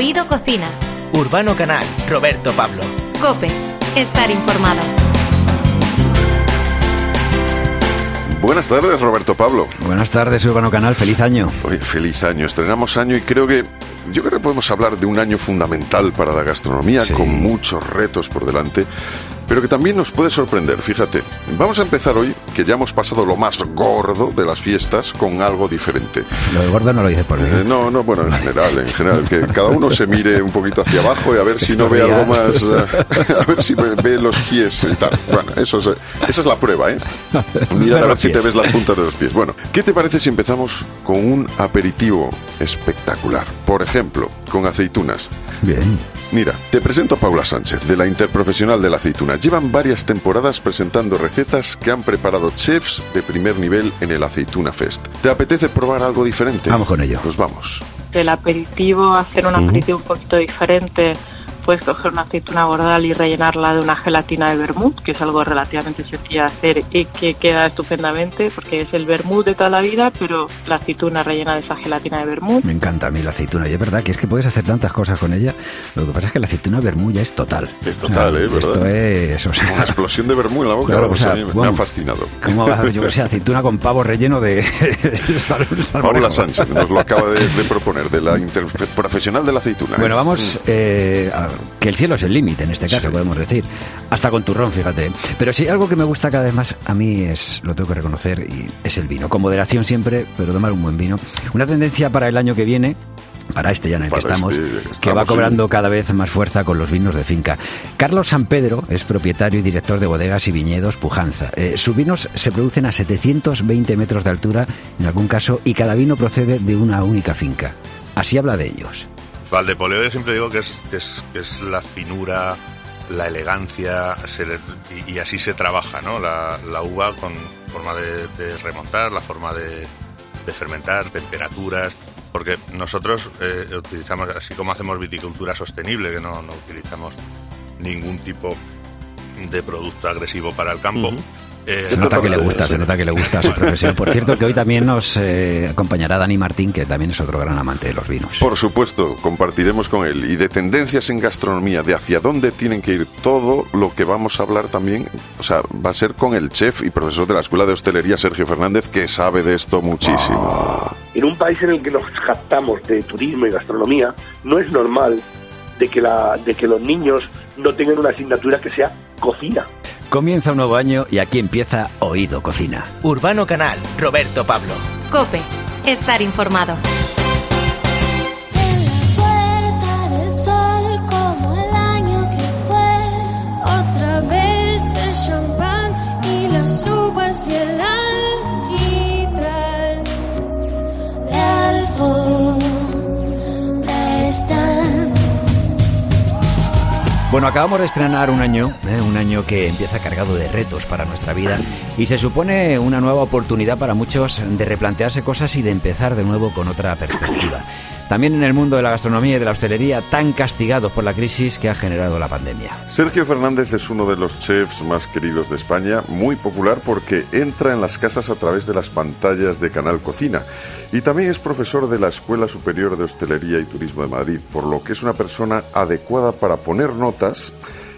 Oído Cocina. Urbano Canal, Roberto Pablo. Cope, estar informado. Buenas tardes, Roberto Pablo. Buenas tardes, Urbano Canal. Feliz año. Oye, feliz año. Estrenamos año y creo que yo creo que podemos hablar de un año fundamental para la gastronomía, Sí. con muchos retos por delante, pero que también nos puede sorprender. Fíjate, vamos a empezar hoy, que ya hemos pasado lo más gordo de las fiestas, con algo diferente. Lo de gordo no lo dices por mí. Eh, no, no, bueno, en general, en general, que cada uno se mire un poquito hacia abajo y a ver si no ve algo más, eh, a ver si ve los pies y tal. Bueno, eso es, esa es la prueba, ¿eh? Mira a ver si te ves las puntas de los pies. Bueno, ¿qué te parece si empezamos con un aperitivo espectacular? Por ejemplo, con aceitunas. Bien. Mira, te presento a Paula Sánchez, de la Interprofesional de la Aceituna. Llevan varias temporadas presentando recetas que han preparado chefs de primer nivel en el Aceituna Fest. ¿Te apetece probar algo diferente? Vamos con ello. Pues vamos. del aperitivo, hacer un aperitivo un poquito diferente, puedes coger una aceituna bordal y rellenarla de una gelatina de vermut, que es algo relativamente sencillo de hacer y que queda estupendamente, porque es el vermut de toda la vida, pero la aceituna rellena de esa gelatina de vermut. Me encanta a mí la aceituna. Y es verdad que es que puedes hacer tantas cosas con ella. Lo que pasa es que la aceituna vermulla es total. Es total, ¿eh? Esto ¿Verdad? es, o Una sea... explosión de vermú en la boca, Claro, o sea, a mí me ha vamos, fascinado. ¿Cómo va a hacer, yo que sé, aceituna con pavo relleno de... Paula Sánchez nos lo acaba de, de proponer, de la Interprofesional de la Aceituna. ¿eh? Bueno, vamos, eh, a- que el cielo es el límite en este caso, Sí. podemos decir. Hasta con turrón, fíjate. Pero sí, algo que me gusta cada vez más a mí es, lo tengo que reconocer, y es el vino. Con moderación siempre, pero tomar un buen vino. Una tendencia para el año que viene. Para este ya en el que Para estamos, este que va cobrando cada vez más fuerza con los vinos de finca. Carlos San Pedro es propietario y director de bodegas y viñedos Pujanza. Eh, sus vinos se producen a 720 metros de altura, en algún caso, y cada vino procede de una única finca. Así habla de ellos. Valdepoleo yo siempre digo que es, que es, que es la finura, la elegancia, se le- y, y así se trabaja, ¿no? La, la uva con forma de, remontar, la forma de, de fermentar, temperaturas, porque nosotros eh, utilizamos, así como hacemos viticultura sostenible, que no, no utilizamos ningún tipo de producto agresivo para el campo. Eh, Se nota que le gusta, se nota que le gusta su profesión. Por cierto, que hoy también nos eh, acompañará Dani Martín, que también es otro gran amante de los vinos. Por supuesto, compartiremos con él. Y de tendencias en gastronomía, de hacia dónde tienen que ir todo lo que vamos a hablar también, o sea, va a ser con el chef y profesor de la Escuela de Hostelería, Sergio Fernández, que sabe de esto muchísimo. En un país en el que nos jactamos de turismo y gastronomía, no es normal de que, la, de que los niños no tengan una asignatura que sea cocina. Comienza un nuevo año y aquí empieza Oído Cocina. Urbano Canal, Roberto Pablo. Cope, estar informado. En la puerta del Bueno, acabamos de estrenar un año, ¿eh? un año que empieza cargado de retos para nuestra vida y se supone una nueva oportunidad para muchos de replantearse cosas y de empezar de nuevo con otra perspectiva. También en el mundo de la gastronomía y de la hostelería, tan castigados por la crisis que ha generado la pandemia. Sergio Fernández es uno de los chefs más queridos de España, muy popular porque entra en las casas a través de las pantallas de Canal Cocina y también es profesor de la Escuela Superior de Hostelería y Turismo de Madrid, por lo que es una persona adecuada para poner notas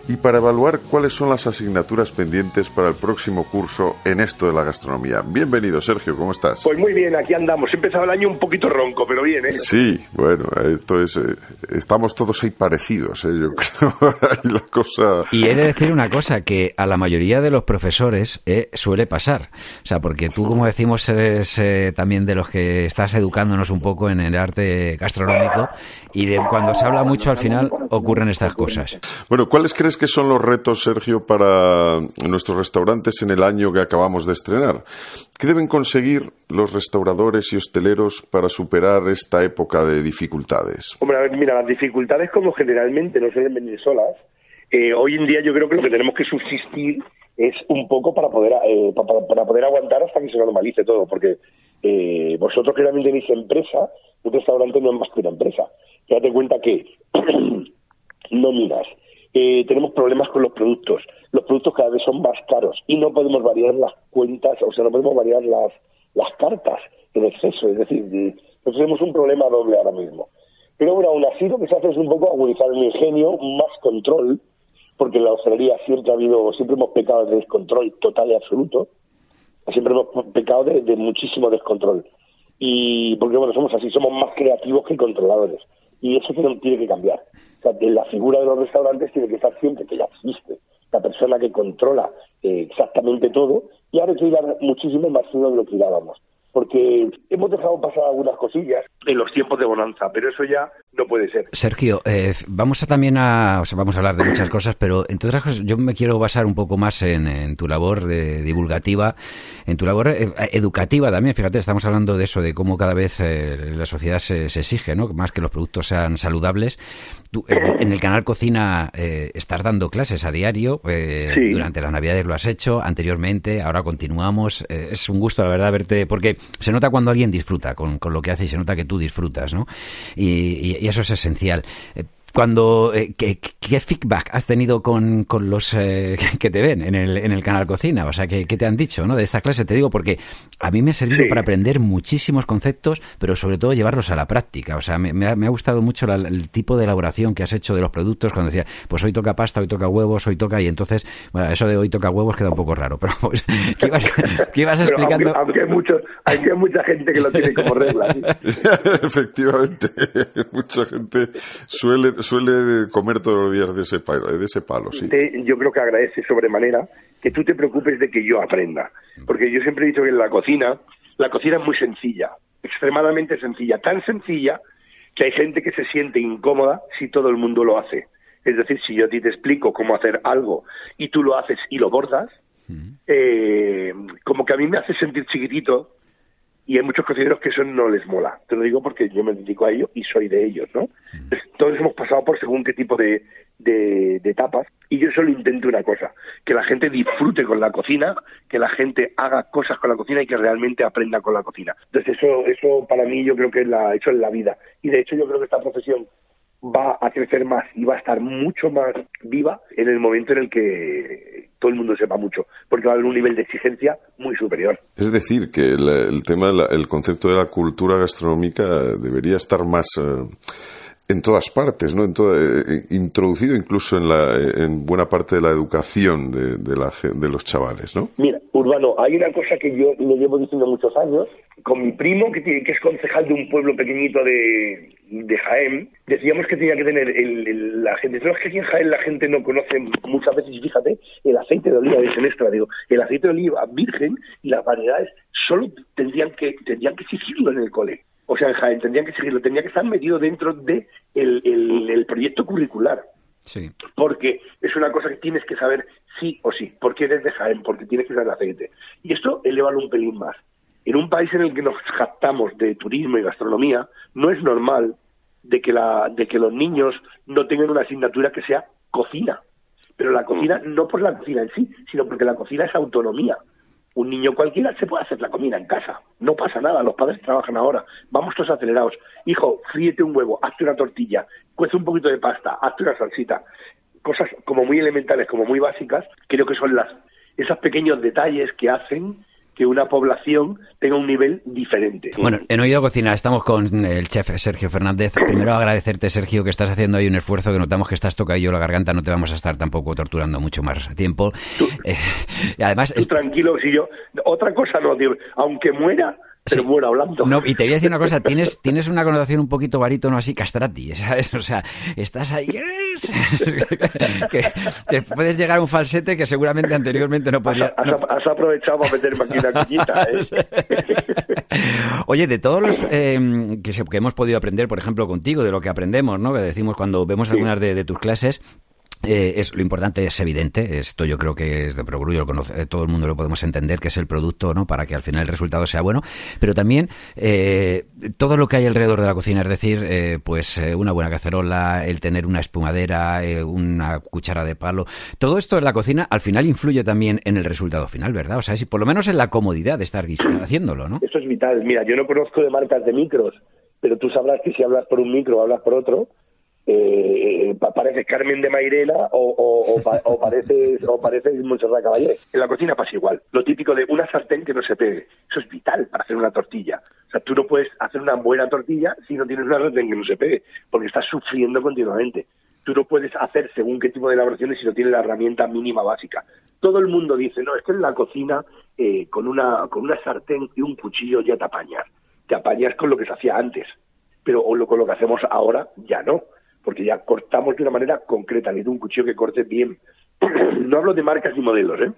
y para evaluar cuáles son las asignaturas pendientes para el próximo curso en esto de la gastronomía. Bienvenido, Sergio, ¿cómo estás? Pues muy bien, aquí andamos. He empezado el año un poquito ronco, pero bien, ¿eh? Sí, bueno, esto es. eh, estamos todos ahí parecidos, ¿eh? yo creo. La cosa. Y he de decir una cosa, que a la mayoría de los profesores eh, suele pasar. O sea, porque tú, como decimos, eres eh, también de los que estás educándonos un poco en el arte gastronómico y de cuando se habla mucho al final ocurren estas cosas. Bueno, ¿cuáles crees que son los retos, Sergio, para nuestros restaurantes en el año que acabamos de estrenar? ¿Qué deben conseguir los restauradores y hosteleros para superar esta época de dificultades? Hombre, a ver, mira, las dificultades como generalmente no suelen venir solas. eh, hoy en día yo creo que lo que tenemos que subsistir es un poco para poder eh, pa- pa- para, poder aguantar hasta que se normalice todo, porque eh, vosotros que también tenéis empresa, un restaurante no es más que una empresa. Date cuenta que nóminas, eh, tenemos problemas con los productos. Los productos cada vez son más caros y no podemos variar las cuentas, o sea, no podemos variar las, las cartas en exceso. Es decir, de- nosotros tenemos un problema doble ahora mismo. Pero bueno, aún así lo que se hace es un poco agudizar el ingenio, más control, porque en la hostelería siempre ha habido, siempre hemos pecado de descontrol total y absoluto, siempre hemos pecado de, de muchísimo descontrol. Y porque bueno, somos así, somos más creativos que controladores. Y eso tiene, que cambiar. O sea, que la figura de los restaurantes tiene que estar siempre, que ya existe, la persona que controla eh, exactamente todo, y ahora hay que ir muchísimo más fino de lo que dábamos porque hemos dejado pasar algunas cosillas en los tiempos de bonanza, pero eso ya no puede ser. Sergio, eh, vamos a también a, o sea, vamos a hablar de muchas cosas, pero entre otras cosas, yo me quiero basar un poco más en, tu labor de divulgativa, en tu labor eh, educativa también. Fíjate, estamos hablando de eso, de cómo cada vez eh, la sociedad se, exige, ¿no? Más que los productos sean saludables. Tú, en el canal Cocina estás dando clases a diario. Durante las Navidades lo has hecho, anteriormente, ahora continuamos. es un gusto, la verdad, verte, porque se nota cuando alguien disfruta con, con, lo que hace y se nota que tú disfrutas, ¿no? Y, y, eso es esencial. Cuando eh, ¿qué, feedback has tenido con, con los eh, que te ven en el, en el canal Cocina? O sea, ¿qué, te han dicho ¿no? de esta clase? Te digo porque a mí me ha servido para aprender muchísimos conceptos, pero sobre todo llevarlos a la práctica. O sea, me, me, ha, gustado mucho el tipo de elaboración que has hecho de los productos cuando decía, pues hoy toca pasta, hoy toca huevos, hoy toca... Y entonces, bueno, eso de hoy toca huevos queda un poco raro, pero pues, ¿qué ibas, explicando? Aunque, hay, hay mucha gente que lo tiene como regla. Efectivamente, mucha gente suele suele comer todos los días de ese palo, de ese palo sí. Yo creo que agradece sobremanera que tú te preocupes de que yo aprenda. Porque yo siempre he dicho que en la cocina, la cocina es muy sencilla, extremadamente sencilla, tan sencilla que hay gente que se siente incómoda si todo el mundo lo hace. Es decir, si yo a ti te explico cómo hacer algo y tú lo haces y lo bordas, eh, como que a mí me hace sentir chiquitito y hay muchos cocineros que eso no les mola. Te lo digo porque yo me dedico a ello y soy de ellos, ¿no? Todos hemos pasado por según qué tipo de, de, etapas y yo solo intento una cosa, que la gente disfrute con la cocina, que la gente haga cosas con la cocina y que realmente aprenda con la cocina. Entonces eso, eso para mí yo creo que es la, eso es la vida. Y de hecho yo creo que esta profesión va a crecer más y va a estar mucho más viva en el momento en el que todo el mundo sepa mucho, porque va a haber un nivel de exigencia muy superior. Es decir, que el, tema, el concepto de la cultura gastronómica debería estar más... Eh, en todas partes, ¿no? En eh, introducido incluso en, la, en buena parte de la educación de, de, la, de los chavales, ¿no? Mira, Urbano, hay una cosa que yo le llevo diciendo muchos años, con mi primo, que, que es concejal de un pueblo pequeñito de, de Jaén, decíamos que tenía que tener el, la gente, es que aquí en Jaén la gente no conoce muchas veces, fíjate, el aceite de oliva de extra, digo, el aceite de oliva virgen y las variedades solo tendrían que, tendrían que exigirlo en el cole o sea, en Jaén, tendrían que seguirlo, tendría que estar metido dentro de el, proyecto curricular. Sí. Porque es una cosa que tienes que saber sí o sí, porque eres de Jaén, porque tienes que saber aceite. Y esto eleva un pelín más. En un país en el que nos jactamos de turismo y gastronomía, no es normal de que, la, de que los niños no tengan una asignatura que sea cocina. Pero la cocina, no por la cocina en sí, sino porque la cocina es autonomía. Un niño cualquiera se puede hacer la comida en casa. No pasa nada, los padres trabajan ahora. Vamos todos acelerados. Hijo, fríete un huevo, hazte una tortilla, cuece un poquito de pasta, hazte una salsita. Cosas como muy elementales, como muy básicas, creo que son las esos pequeños detalles que hacen que una población tenga un nivel diferente. Bueno, en Oído Cocina estamos con el chef Sergio Fernández. Primero agradecerte, Sergio, que estás haciendo ahí un esfuerzo, que notamos que estás tocando la garganta, no te vamos a estar tampoco torturando mucho más tiempo. Eh, y además... tranquilo, si yo... Otra cosa no, aunque muera, pero bueno, hablando. No, y te voy a decir una cosa, tienes, tienes una connotación un poquito barítono así castrati, ¿sabes? O sea, estás ahí... que, puedes llegar a un falsete que seguramente anteriormente no podía... Has, aprovechado para meterme aquí una cuñita, ¿eh? Oye, de todos los eh, que, que, hemos podido aprender, por ejemplo, contigo, de lo que aprendemos, ¿no? Que decimos cuando vemos algunas de tus clases, eh, es, lo importante es evidente, esto yo creo que es de progrullo, eh, todo el mundo lo podemos entender, que es el producto, ¿no? Para que al final el resultado sea bueno, pero también eh, todo lo que hay alrededor de la cocina, es decir, eh, pues eh, una buena cacerola, el tener una espumadera, una cuchara de palo, todo esto en la cocina al final influye también en el resultado final, ¿verdad? O sea, si por lo menos en la comodidad de estar haciéndolo, ¿no? Eso es vital. Mira, yo no conozco de marcas de micros, pero tú sabrás que si hablas por un micro o hablas por otro, pa- pareces Carmen de Mairena o, o, o, o pareces o pareces Montserrat. En la cocina pasa igual. Lo típico de una sartén que no se pegue. Eso es vital para hacer una tortilla. O sea, tú no puedes hacer una buena tortilla si no tienes una sartén que no se pegue, porque estás sufriendo continuamente. Tú no puedes hacer según qué tipo de elaboraciones si no tienes la herramienta mínima básica. Todo el mundo dice, no, es que en la cocina eh, con, una, con una sartén y un cuchillo ya te apañas. Te apañas con lo que se hacía antes pero o con lo que hacemos ahora ya no, porque ya cortamos de una manera concreta, necesito un cuchillo que corte bien. no hablo de marcas ni modelos, ¿eh?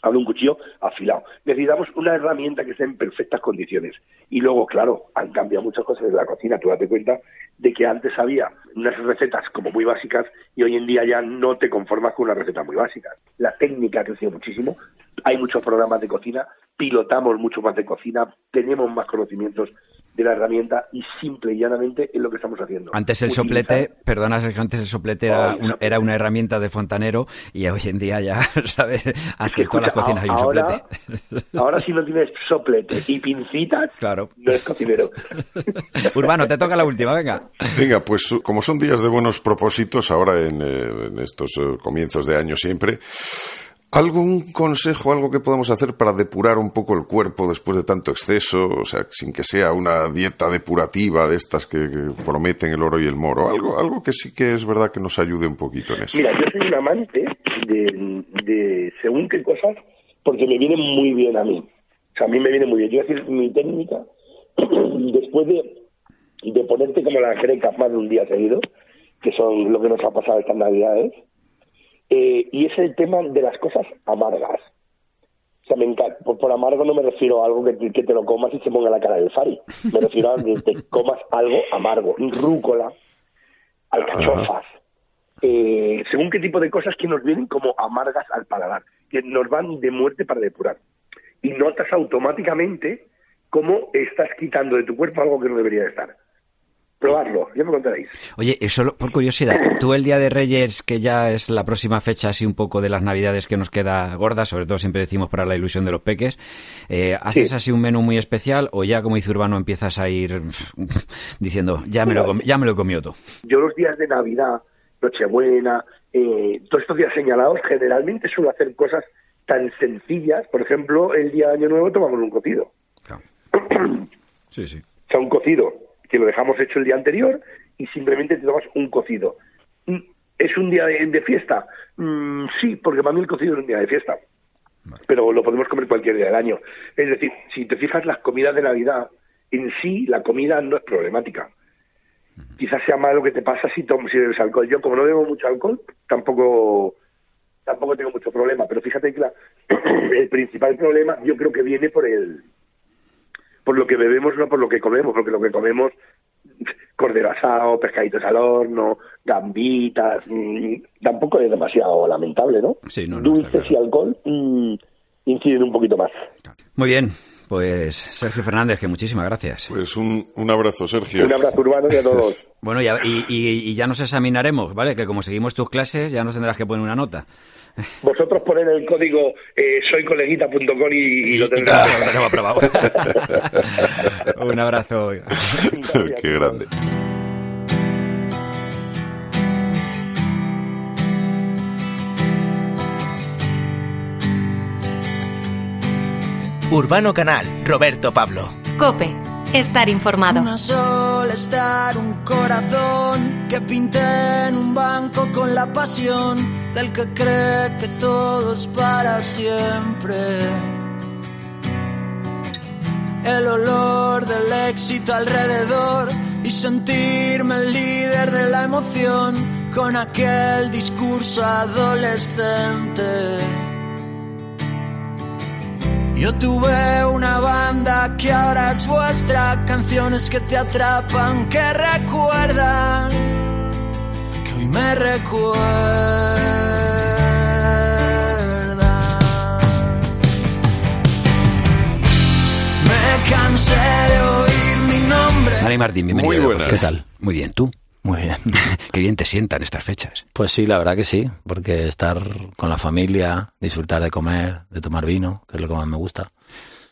Hablo de un cuchillo afilado. Necesitamos una herramienta que esté en perfectas condiciones. Y luego, claro, han cambiado muchas cosas en la cocina. Tú date cuenta de que antes había unas recetas como muy básicas y hoy en día ya no te conformas con una receta muy básica. La técnica ha crecido muchísimo. Hay muchos programas de cocina, pilotamos mucho más de cocina, tenemos más conocimientos de la herramienta y simple y llanamente es lo que estamos haciendo. Antes el Utilizar- soplete, perdona Sergio, antes el soplete era, soplete. era una herramienta de fontanero y hoy en día ya, ¿sabes? Hasta en todas las cocinas hay un ahora- soplete. Ahora si no tienes soplete y pincitas, Claro. no eres cocinero. Urbano, te toca la última, venga. Venga, pues como son días de buenos propósitos, ahora en, eh, en estos eh, comienzos de año siempre, ¿algún consejo, algo que podamos hacer para depurar un poco el cuerpo después de tanto exceso? O sea, sin que sea una dieta depurativa de estas que, prometen el oro y el moro. Algo, algo que sí que es verdad que nos ayude un poquito en eso. Mira, yo soy un amante de, de según qué cosas, porque me viene muy bien a mí. O sea, a mí me viene muy bien. Yo decir mi técnica, después de, de ponerte como las grecas más de un día seguido, que son lo que nos ha pasado estas navidades, eh, y es el tema de las cosas amargas. O sea, me encanta. Por, por amargo no me refiero a algo que, te- que te lo comas y se ponga la cara del fari. Me refiero a que te comas algo amargo. Rúcola, alcachofas, eh, según qué tipo de cosas que nos vienen como amargas al paladar, que nos van de muerte para depurar. Y notas automáticamente cómo estás quitando de tu cuerpo algo que no debería de estar. Probarlo, ya me contaréis. Oye, eh, solo por curiosidad, tú el Día de Reyes, que ya es la próxima fecha así un poco de las Navidades que nos queda gorda, sobre todo siempre decimos para la ilusión de los peques, eh, ¿haces Sí. así un menú muy especial o ya como dice Urbano empiezas a ir diciendo, ya me lo, ya me lo he comido todo? Yo los días de Navidad, Nochebuena, eh, todos estos días señalados, generalmente suelo hacer cosas tan sencillas. Por ejemplo, el día de Año Nuevo tomamos un cocido. Sí, sí. O sea, un cocido que lo dejamos hecho el día anterior y simplemente te tomas un cocido. Mm, ¿Es un día de, de fiesta? Mm, sí, porque para mí el cocido es un día de fiesta. Pero lo podemos comer cualquier día del año. Es decir, si te fijas, las comidas de Navidad, en sí, la comida no es problemática. Quizás sea más lo que te pasa si, tomas, si bebes alcohol. Yo, como no bebo mucho alcohol, tampoco tampoco tengo mucho problema. Pero fíjate que la- el principal problema yo creo que viene por el por lo que bebemos, no por lo que comemos, porque lo que comemos, cordero asado, pescaditos al horno, gambitas, mm, tampoco es demasiado lamentable, ¿no? Sí, no, no, Dulces claro. y alcohol mm, inciden un poquito más. Muy bien, pues Sergio Fernández, que muchísimas gracias. Pues un, un abrazo, Sergio. Un abrazo urbano y a todos. Bueno, ya- y, y- y ya nos examinaremos, ¿vale? Que como seguimos tus clases, ya nos tendrás que poner una nota. Vosotros poned el código eh, soycoleguita.com y, y lo Y- y tendrás. lo tenemos aprobado. Un abrazo. Qué grande. Urbano Canal, Roberto Pablo. Cope, estar informado. Una sola estar, un corazón que pinté en un banco con la pasión del que cree que todo es para siempre. El olor del éxito alrededor y sentirme el líder de la emoción con aquel discurso adolescente. Yo tuve una banda que ahora es vuestra, canciones que te atrapan, que recuerdan, que hoy me recuerdan. Me cansé de oír mi nombre. Dani Martín, bienvenido. Muy buenas. ¿Qué tal? Muy bien, ¿tú? Muy bien. Qué bien te sientan estas fechas. Pues sí, la verdad que sí, porque estar con la familia, disfrutar de comer, de tomar vino, que es lo que más me gusta,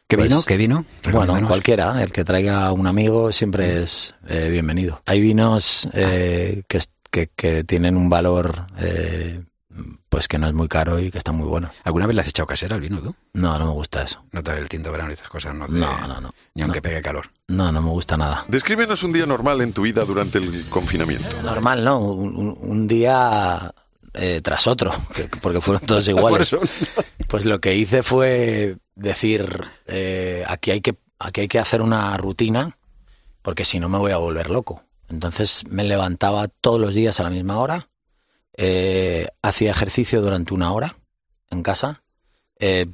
¿Qué Pues, vino? ¿Qué vino? Bueno, cualquiera, el que traiga un amigo siempre es eh, bienvenido. Hay vinos eh, que, es- que, que tienen un valor eh, pues que no es muy caro y que están muy buenos. ¿Alguna vez le has echado casera al vino tú? No, no me gusta eso. No te el tinto verano y esas cosas, no te- No, no, no. Ni aunque No. pegue calor. No, no me gusta nada. Descríbenos un día normal en tu vida durante el confinamiento. Normal, ¿no? Un, día eh, tras otro, que- porque fueron todos iguales. Por eso. Pues lo que hice fue decir, eh, aquí, hay que, aquí hay que hacer una rutina, porque si no me voy a volver loco. Entonces me levantaba todos los días a la misma hora, eh, hacía ejercicio durante una hora en casa. Eh,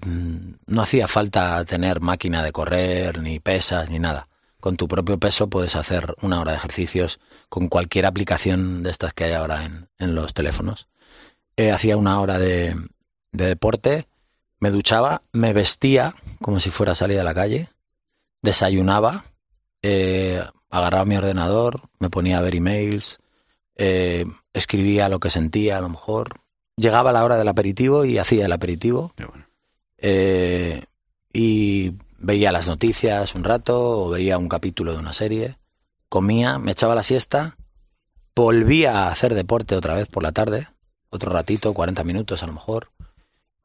no hacía falta tener máquina de correr, ni pesas, ni nada. Con tu propio peso puedes hacer una hora de ejercicios con cualquier aplicación de estas que hay ahora en, en los teléfonos. Eh, hacía una hora de, de deporte, me duchaba, me vestía como si fuera a salir a la calle, desayunaba, agarraba mi ordenador, me ponía a ver emails, eh, escribía lo que sentía a lo mejor. Llegaba la hora del aperitivo y hacía el aperitivo. Bueno. Eh, y veía las noticias un rato o veía un capítulo de una serie, comía, me echaba la siesta, volvía a hacer deporte otra vez por la tarde, otro ratito, 40 minutos a lo mejor,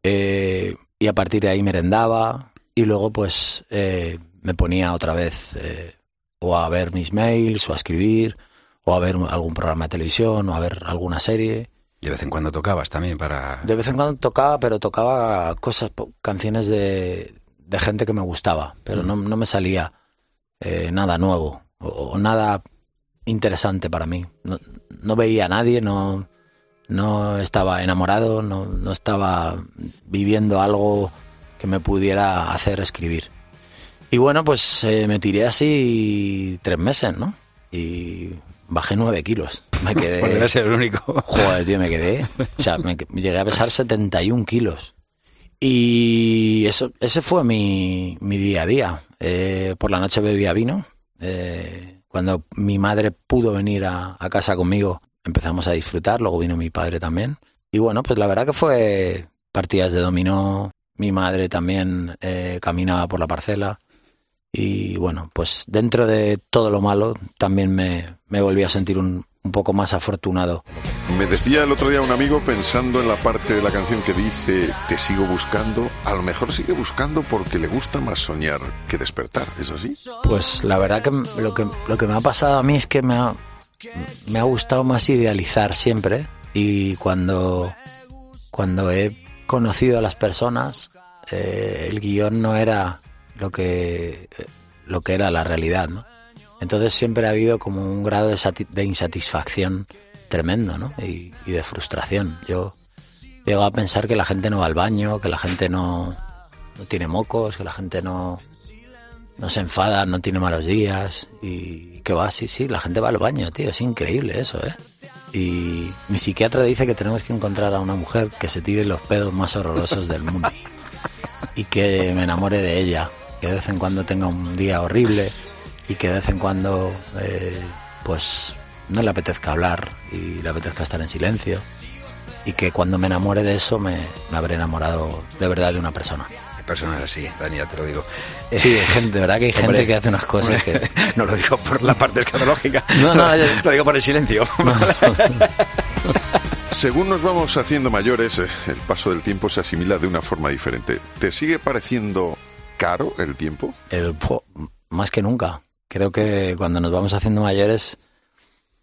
eh, y a partir de ahí merendaba y luego pues eh, me ponía otra vez o a ver mis mails o a escribir o a ver algún programa de televisión o a ver alguna serie. De vez en cuando tocabas también para... De vez en cuando tocaba, pero tocaba cosas, canciones de, de gente que me gustaba, pero no, no me salía eh, nada nuevo o, o nada interesante para mí. No, no veía a nadie, no, no estaba enamorado, no, no estaba viviendo algo que me pudiera hacer escribir. Y bueno, pues eh, me tiré así tres meses, ¿no? Y bajé nueve kilos. Me quedé... Podría ser el único. Joder, tío, me quedé. O sea, me, me llegué a pesar 71 kilos. Y eso, ese fue mi, mi día a día. Eh, por la noche bebía vino. Eh, cuando mi madre pudo venir a, a casa conmigo, empezamos a disfrutar. Luego vino mi padre también. Y bueno, pues la verdad que fue partidas de dominó. Mi madre también eh, caminaba por la parcela. Y bueno, pues dentro de todo lo malo, también me, me volví a sentir un, un poco más afortunado. Me decía el otro día un amigo pensando en la parte de la canción que dice Te sigo buscando, a lo mejor sigue buscando porque le gusta más soñar que despertar, ¿es así? Pues la verdad que lo que, lo que me ha pasado a mí es que me ha, me ha gustado más idealizar siempre y cuando, cuando he conocido a las personas, eh, el guion no era lo que, lo que era la realidad, ¿no? Entonces siempre ha habido como un grado de, de insatisfacción tremendo, ¿no? Y, y de frustración. Yo llego a pensar que la gente no va al baño, que la gente no, no tiene mocos, que la gente no, no se enfada, no tiene malos días y que va, sí, sí, la gente va al baño, tío, es increíble eso, ¿eh? Y mi psiquiatra dice que tenemos que encontrar a una mujer que se tire los pedos más horrorosos del mundo y que me enamore de ella, que de vez en cuando tenga un día horrible y que de vez en cuando eh, pues no le apetezca hablar y le apetezca estar en silencio y que cuando me enamore de eso me, me habré enamorado de verdad de una persona. Personas así, Dani, ya te lo digo. Sí, hay gente, de verdad que hay gente que hace unas cosas hombre, que... No lo digo por la parte escatológica. No, no, yo- lo digo por el silencio. Según nos vamos haciendo mayores, eh, el paso del tiempo se asimila de una forma diferente. ¿Te sigue pareciendo caro el tiempo? El, más que nunca. Creo que cuando nos vamos haciendo mayores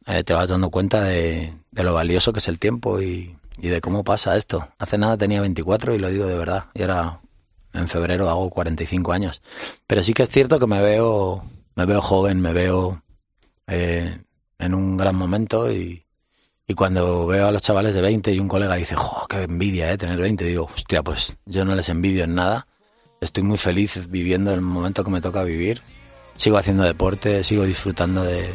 eh, te vas dando cuenta de, lo valioso que es el tiempo y, y de cómo pasa esto. Hace nada tenía 24 y lo digo de verdad. Y ahora en febrero hago 45 años. Pero sí que es cierto que me veo, me veo joven, me veo eh, en un gran momento y, y cuando veo a los chavales de 20 y un colega dice, jo, qué envidia, eh, tener 20, digo, hostia, pues yo no les envidio en nada. Estoy muy feliz viviendo el momento que me toca vivir. Sigo haciendo deporte, sigo disfrutando de,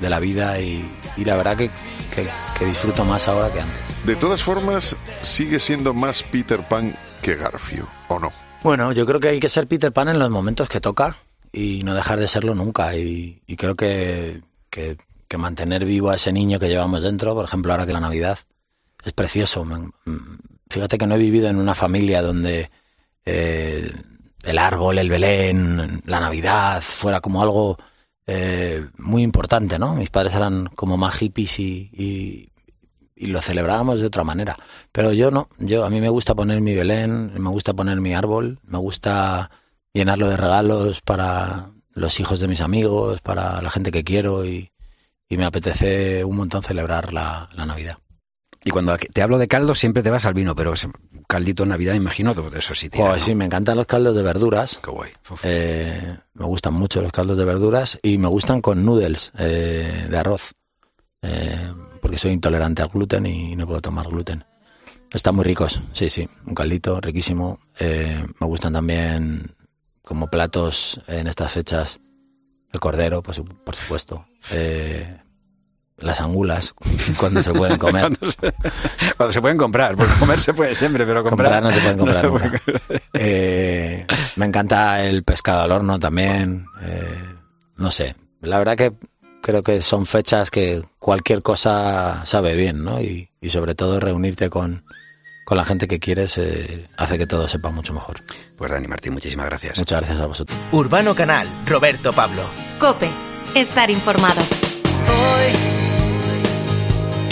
de la vida y, y la verdad que, que- que disfruto más ahora que antes. De todas formas, sigue siendo más Peter Pan que Garfio, ¿o no? Bueno, yo creo que hay que ser Peter Pan en los momentos que toca y no dejar de serlo nunca. Y, y creo que, que- que mantener vivo a ese niño que llevamos dentro, por ejemplo, ahora que la Navidad, es precioso. Mm, Fíjate que no he vivido en una familia donde eh, el árbol, el Belén, la Navidad, fuera como algo eh, muy importante, ¿no? Mis padres eran como más hippies y, lo celebrábamos de otra manera. Pero yo no, yo a mí me gusta poner mi Belén, me gusta poner mi árbol, me gusta llenarlo de regalos para los hijos de mis amigos, para la gente que quiero y, me apetece un montón celebrar la Navidad. Y cuando te hablo de caldo siempre te vas al vino, pero caldito en Navidad, imagino, de eso sí tiene, pues sí, me encantan los caldos de verduras. Qué guay. Eh, me gustan mucho los caldos de verduras y me gustan con noodles eh, de arroz. Eh, porque soy intolerante al gluten y no puedo tomar gluten. Están muy ricos, sí, sí. Un caldito riquísimo. me gustan también como platos en estas fechas el cordero, pues, por supuesto. Eh, las angulas cuando se pueden comer. cuando, se, pueden comprar, porque comer se puede siempre, pero comprar, no se pueden comprar nunca. Eh, me encanta el pescado al horno también. Eh, no sé, la verdad que creo que son fechas que cualquier cosa sabe bien, ¿no? Y, y sobre todo reunirte con, con la gente que quieres eh, hace que todo sepa mucho mejor. Pues Dani Martín, muchísimas gracias. Muchas gracias a vosotros. Urbano Canal, Roberto Pablo. Cope, estar informado. Hoy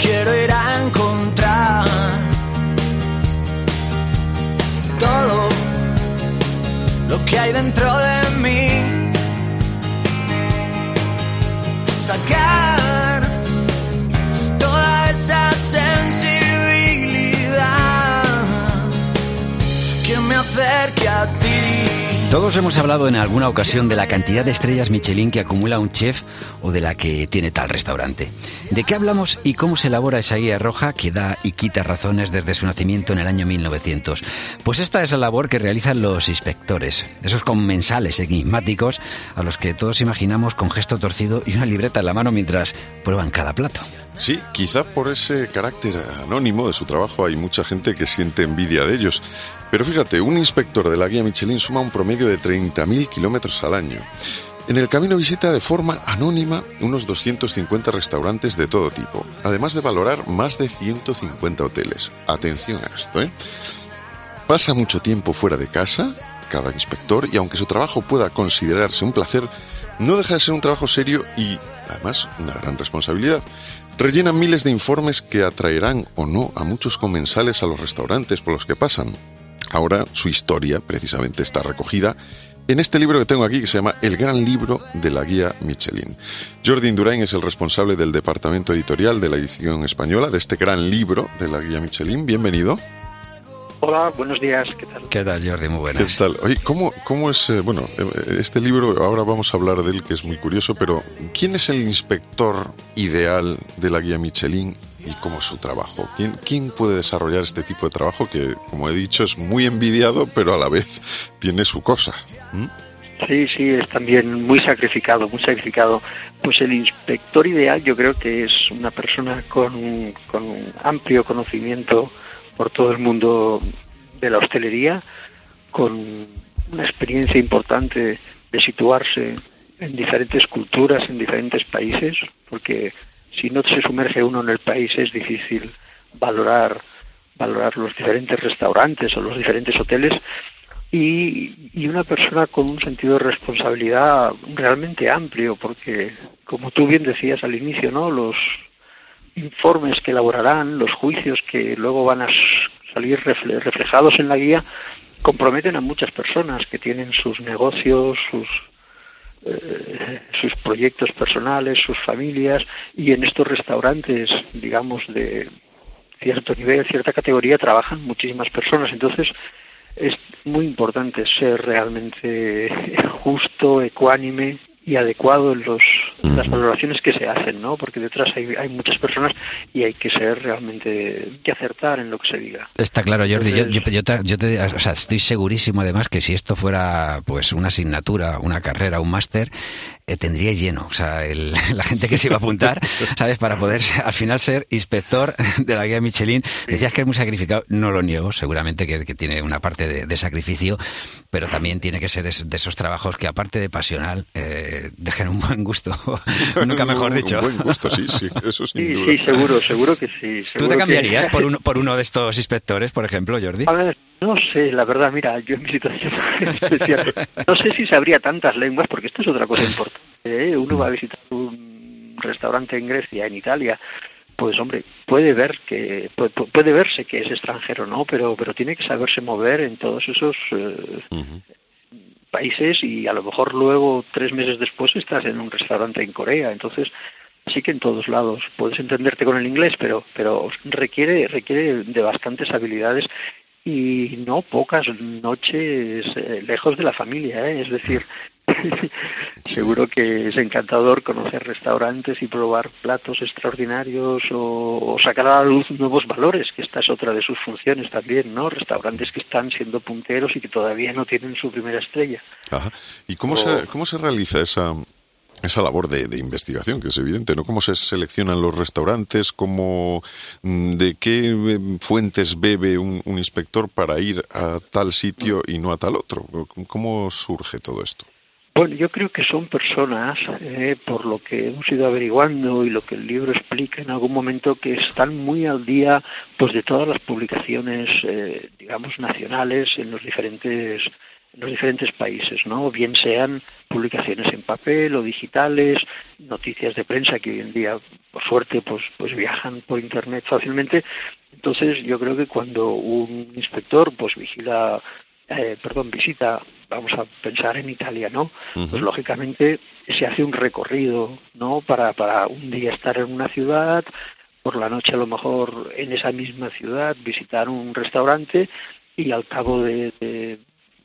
quiero ir a encontrar todo lo que hay dentro de mí. Sacar Todos hemos hablado en alguna ocasión de la cantidad de estrellas Michelin que acumula un chef o de la que tiene tal restaurante. ¿De qué hablamos y cómo se elabora esa guía roja que da y quita razones desde su nacimiento en el año 1900? Pues esta es la labor que realizan los inspectores, esos comensales enigmáticos a los que todos imaginamos con gesto torcido y una libreta en la mano mientras prueban cada plato. Sí, quizá por ese carácter anónimo de su trabajo hay mucha gente que siente envidia de ellos. Pero fíjate, un inspector de la guía Michelin suma un promedio de 30.000 kilómetros al año. En el camino visita de forma anónima unos 250 restaurantes de todo tipo, además de valorar más de 150 hoteles. Atención a esto, ¿eh? Pasa mucho tiempo fuera de casa, cada inspector, y aunque su trabajo pueda considerarse un placer, no deja de ser un trabajo serio y, además, una gran responsabilidad. Rellenan miles de informes que atraerán o no a muchos comensales a los restaurantes por los que pasan. Ahora su historia precisamente está recogida en este libro que tengo aquí que se llama El Gran Libro de la Guía Michelin. Jordi Indurain es el responsable del departamento editorial de la edición española de este gran libro de la Guía Michelin. Bienvenido. Hola, buenos días, ¿qué tal? ¿Qué tal, Jordi? Muy buenas. ¿Qué tal? Oye, ¿cómo, cómo es, eh, bueno, eh, este libro, ahora vamos a hablar de él, que es muy curioso, pero ¿quién es el inspector ideal de la guía Michelin y cómo es su trabajo? ¿Quién, quién puede desarrollar este tipo de trabajo que, como he dicho, es muy envidiado, pero a la vez tiene su cosa? ¿Mm? Sí, sí, es también muy sacrificado, muy sacrificado. Pues el inspector ideal yo creo que es una persona con, con amplio conocimiento por todo el mundo de la hostelería, con una experiencia importante de situarse en diferentes culturas, en diferentes países, porque si no se sumerge uno en el país es difícil valorar valorar los diferentes restaurantes o los diferentes hoteles. Y, una persona con un sentido de responsabilidad realmente amplio porque como tú bien decías al inicio no los informes que elaborarán los juicios que luego van a salir reflejados en la guía comprometen a muchas personas que tienen sus negocios sus eh, sus proyectos personales, sus familias y en estos restaurantes, digamos, de cierto nivel, cierta categoría, trabajan muchísimas personas. Entonces, es muy importante ser realmente justo, ecuánime y adecuado en los, las valoraciones que se hacen, ¿no? Porque detrás hay, hay muchas personas y hay que ser realmente, que acertar en lo que se diga. Está claro, Jordi. yo, yo, yo, te, yo te, o sea, estoy segurísimo además que si esto fuera pues una asignatura, una carrera, un máster, eh, tendríais lleno. O sea, el- la gente que se iba a apuntar, ¿sabes? Para poder al final ser inspector de la guía Michelin. Decías que es muy sacrificado. No lo niego, seguramente que, que tiene una parte de, de sacrificio, pero también tiene que ser es- de esos trabajos que, aparte de pasional, eh, dejen un buen gusto. Nunca mejor dicho. Un buen gusto, sí, sí, eso sin Sí, duda. sí, seguro, seguro que sí. ¿Tú seguro te que- cambiarías por uno, por uno de estos inspectores, por ejemplo, Jordi? A ver, no sé, la verdad, mira, yo en mi situación especial, no sé si sabría tantas lenguas, porque esto es otra cosa importante. ¿Eh? Uno va a visitar un restaurante en Grecia, en Italia, pues hombre, puede ver que puede, puede verse que es extranjero, ¿no? Pero pero tiene que saberse mover en todos esos eh, países y a lo mejor luego tres meses después estás en un restaurante en Corea, entonces sí que en todos lados puedes entenderte con el inglés, pero pero requiere requiere de bastantes habilidades y no pocas noches eh, lejos de la familia, ¿eh? es decir, seguro que es encantador conocer restaurantes y probar platos extraordinarios o, o sacar a la luz nuevos valores, que esta es otra de sus funciones también, ¿no? Restaurantes que están siendo punteros y que todavía no tienen su primera estrella. Ajá. ¿Y cómo, se, cómo se realiza esa, esa labor de, de investigación, que es evidente, ¿no? ¿Cómo se seleccionan los restaurantes? ¿Cómo, mm, ¿De qué eh, fuentes bebe un, un inspector para ir a tal sitio y no a tal otro? ¿Cómo surge todo esto? Bueno, yo creo que son personas, eh, por lo que hemos ido averiguando y lo que el libro explica en algún momento, que están muy al día pues de todas las publicaciones, eh, digamos, nacionales en los diferentes en los diferentes países, ¿no? Bien sean publicaciones en papel o digitales, noticias de prensa que hoy en día, por suerte, pues, pues viajan por internet fácilmente. Entonces, yo creo que cuando un inspector, pues vigila eh, perdón, visita, vamos a pensar en Italia, ¿no? Pues lógicamente se hace un recorrido, ¿no? Para, para un día estar en una ciudad, por la noche a lo mejor en esa misma ciudad visitar un restaurante y al cabo de, de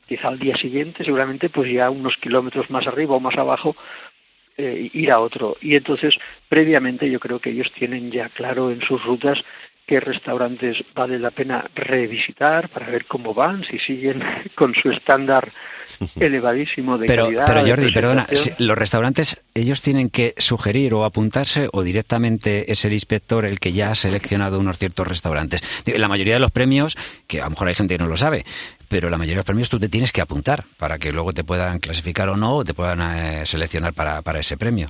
quizá al día siguiente, seguramente, pues ya unos kilómetros más arriba o más abajo, eh, ir a otro. Y entonces, previamente, yo creo que ellos tienen ya claro en sus rutas qué restaurantes vale la pena revisitar para ver cómo van, si siguen con su estándar elevadísimo de Pero, calidad. pero Jordi, perdona, los restaurantes, ellos tienen que sugerir o apuntarse o directamente es el inspector el que ya ha seleccionado unos ciertos restaurantes. La mayoría de los premios, que a lo mejor hay gente que no lo sabe, pero la mayoría de los premios tú te tienes que apuntar para que luego te puedan clasificar o no, o te puedan eh, seleccionar para, para ese premio.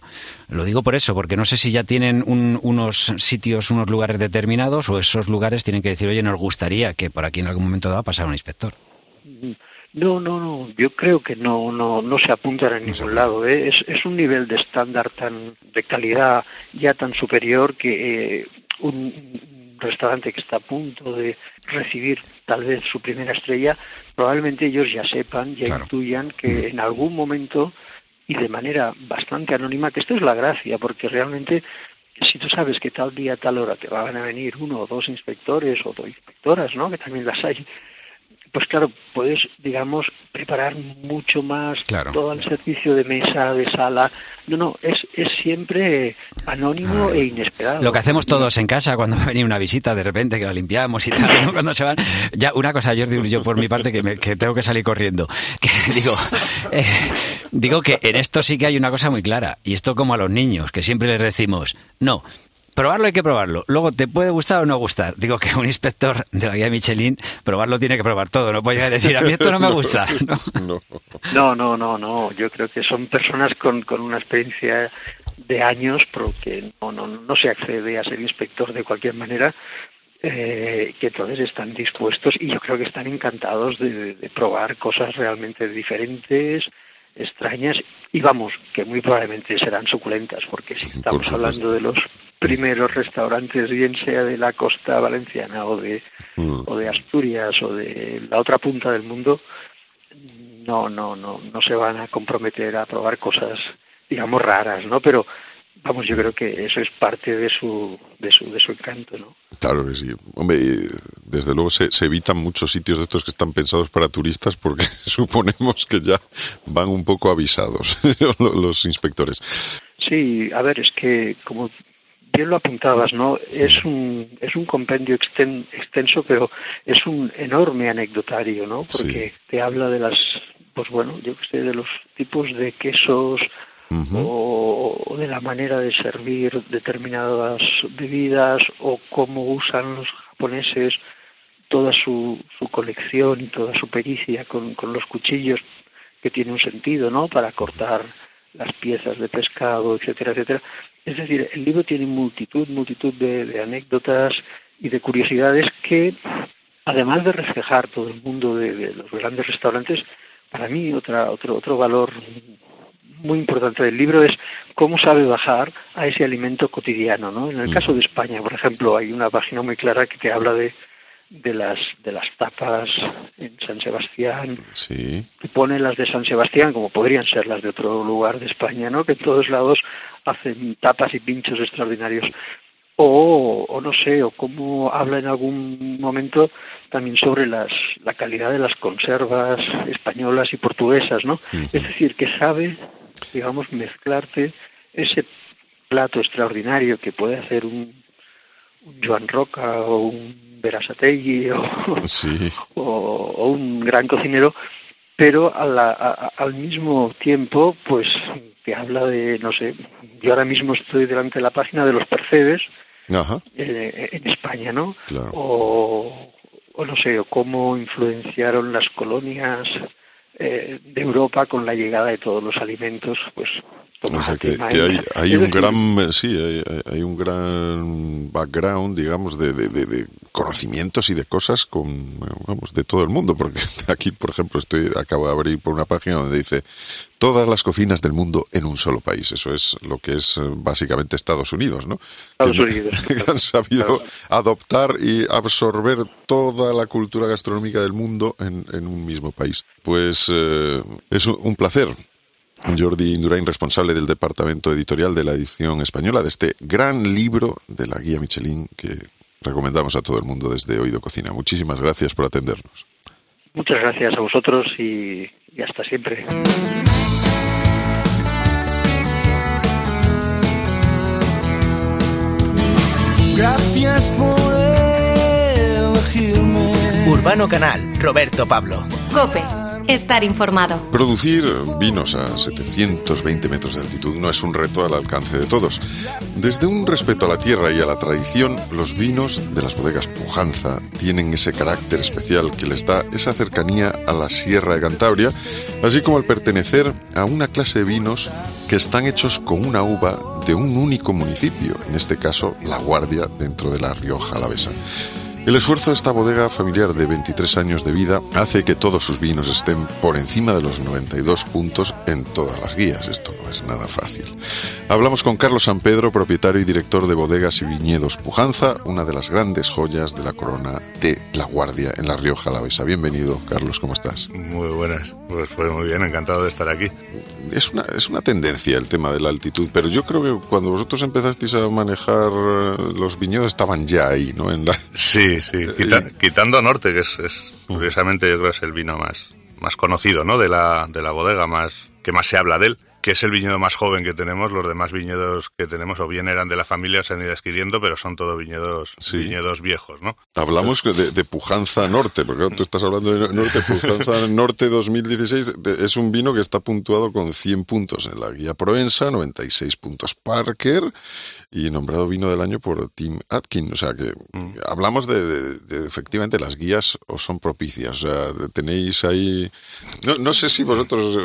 Lo digo por eso, porque no sé si ya tienen un- unos sitios, unos lugares determinados o esos lugares tienen que decir, oye, nos gustaría que por aquí en algún momento dado pasara un inspector. No, no, no. Yo creo que no, no, no se apuntan en ningún lado. ¿eh? Es, es un nivel de estándar tan, de calidad ya tan superior que eh, un restaurante que está a punto de recibir tal vez su primera estrella, probablemente ellos ya sepan, ya Claro. intuyan que en algún momento y de manera bastante anónima, que esto es la gracia, porque realmente si tú sabes que tal día, tal hora te van a venir uno o dos inspectores o dos inspectoras, ¿no? Que también las hay. Pues claro, puedes, digamos, preparar mucho más Claro. todo el servicio de mesa, de sala. No, no, es, es siempre anónimo Ah. e inesperado. Lo que hacemos todos en casa cuando venía una visita de repente que la limpiamos y tal, ¿no? cuando se van. Ya una cosa, Jordi, yo por mi parte que, me- que tengo que salir corriendo. Que digo, eh, digo que en esto sí que hay una cosa muy clara y esto como a los niños que siempre les decimos, no. Probarlo hay que probarlo. Luego te puede gustar o no gustar. Digo que un inspector de la guía Michelin, probarlo tiene que probar todo. No puede llegar a decir, a mí esto no me gusta. ¿no? No, no, no, no. Yo creo que son personas con, con una experiencia de años, porque no, no, no se accede a ser inspector de cualquier manera, eh, que entonces están dispuestos y yo creo que están encantados de, de- de probar cosas realmente diferentes, extrañas y vamos, que muy probablemente serán suculentas, porque si estamos hablando de los primeros restaurantes, bien sea de la costa valenciana o de, Mm. o de Asturias o de la otra punta del mundo, no, no, no, no se van a comprometer a probar cosas, digamos, raras, ¿no? Pero vamos, yo creo que eso es parte de su, de su, de su encanto, ¿no? Claro que sí. Hombre, desde luego se, se evitan muchos sitios de estos que están pensados para turistas porque suponemos que ya van un poco avisados lo- los inspectores. Sí, a ver, es que como bien lo apuntabas, ¿no? Es un es un compendio exten- extenso, pero es un enorme anecdotario, ¿no? Porque te habla de las, pues bueno, yo que sé, de los tipos de quesos o, de la manera de servir determinadas bebidas o cómo usan los japoneses toda su, su colección y toda su pericia con, con los cuchillos que tiene un sentido, ¿no? Para cortar las piezas de pescado, etcétera, etcétera. Es decir, el libro tiene multitud, multitud de, anécdotas y de curiosidades que, además de reflejar todo el mundo de, los grandes restaurantes, para mí otra, otro, otro valor muy importante del libro es cómo sabe bajar a ese alimento cotidiano. ¿no? En el caso de España, por ejemplo, hay una página muy clara que te habla de, de las de las tapas en San Sebastián sí. y pone las de San Sebastián como podrían ser las de otro lugar de España no que en todos lados hacen tapas y pinchos extraordinarios o, o no sé o cómo habla en algún momento también sobre las la calidad de las conservas españolas y portuguesas no es decir que sabe digamos mezclarte ese plato extraordinario que puede hacer un, un Joan Roca o un Berasategui o, o, un gran cocinero, pero al mismo tiempo, pues te habla de, no sé, yo ahora mismo estoy delante de la página de los percebes eh, en España, ¿no? O, o no sé, o cómo influenciaron las colonias eh, de Europa con la llegada de todos los alimentos, pues o sea que, hay, hay un gran sí hay, hay, un gran background digamos de, de, de, conocimientos y de cosas con vamos de todo el mundo porque aquí por ejemplo estoy acabo de abrir por una página donde dice todas las cocinas del mundo en un solo país eso es lo que es eh, básicamente Estados Unidos no Estados Unidos. que han sabido adoptar y absorber toda la cultura gastronómica del mundo en, en un mismo país. Pues eh, es un placer. Jordi Indurain, responsable del departamento editorial de la edición española de este gran libro de la guía Michelin que recomendamos a todo el mundo desde Oído Cocina. Muchísimas gracias por atendernos. Muchas gracias a vosotros y, y hasta siempre. Gracias por elegirme. Urbano Canal, Roberto Pablo. Cope estar informado. Producir vinos a 720 metros de altitud no es un reto al alcance de todos. Desde un respeto a la tierra y a la tradición, los vinos de las bodegas Pujanza tienen ese carácter especial que les da esa cercanía a la Sierra de Cantabria, así como al pertenecer a una clase de vinos que están hechos con una uva de un único municipio, en este caso La Guardia, dentro de la Rioja Alavesa. El esfuerzo de esta bodega familiar de 23 años de vida hace que todos sus vinos estén por encima de los 92 puntos en todas las guías. Esto no es nada fácil. Hablamos con Carlos San Pedro, propietario y director de bodegas y viñedos Pujanza, una de las grandes joyas de la corona de La Guardia en La Rioja Alavesa. Bienvenido, Carlos, ¿cómo estás? Muy buenas, pues fue muy bien, encantado de estar aquí. Es una, es una tendencia el tema de la altitud, pero yo creo que cuando vosotros empezasteis a manejar los viñedos estaban ya ahí, ¿no? En la... Sí, Sí, sí, quitando Norte, que es, curiosamente yo creo que es el vino más, más conocido, ¿no? De la, de la bodega, más que más se habla de él que es el viñedo más joven que tenemos. Los demás viñedos que tenemos o bien eran de la familia, se han ido adquiriendo, pero son todos viñedos, viñedos viejos, ¿no? Hablamos de, Pujanza Norte, porque tú estás hablando de Norte. Pujanza Norte 2016 es un vino que está puntuado con 100 puntos en la guía Proensa, 96 puntos Parker y nombrado vino del año por Tim Atkin. O sea que mm. hablamos de, efectivamente las guías os son propicias. O sea, tenéis ahí. No, no sé si vosotros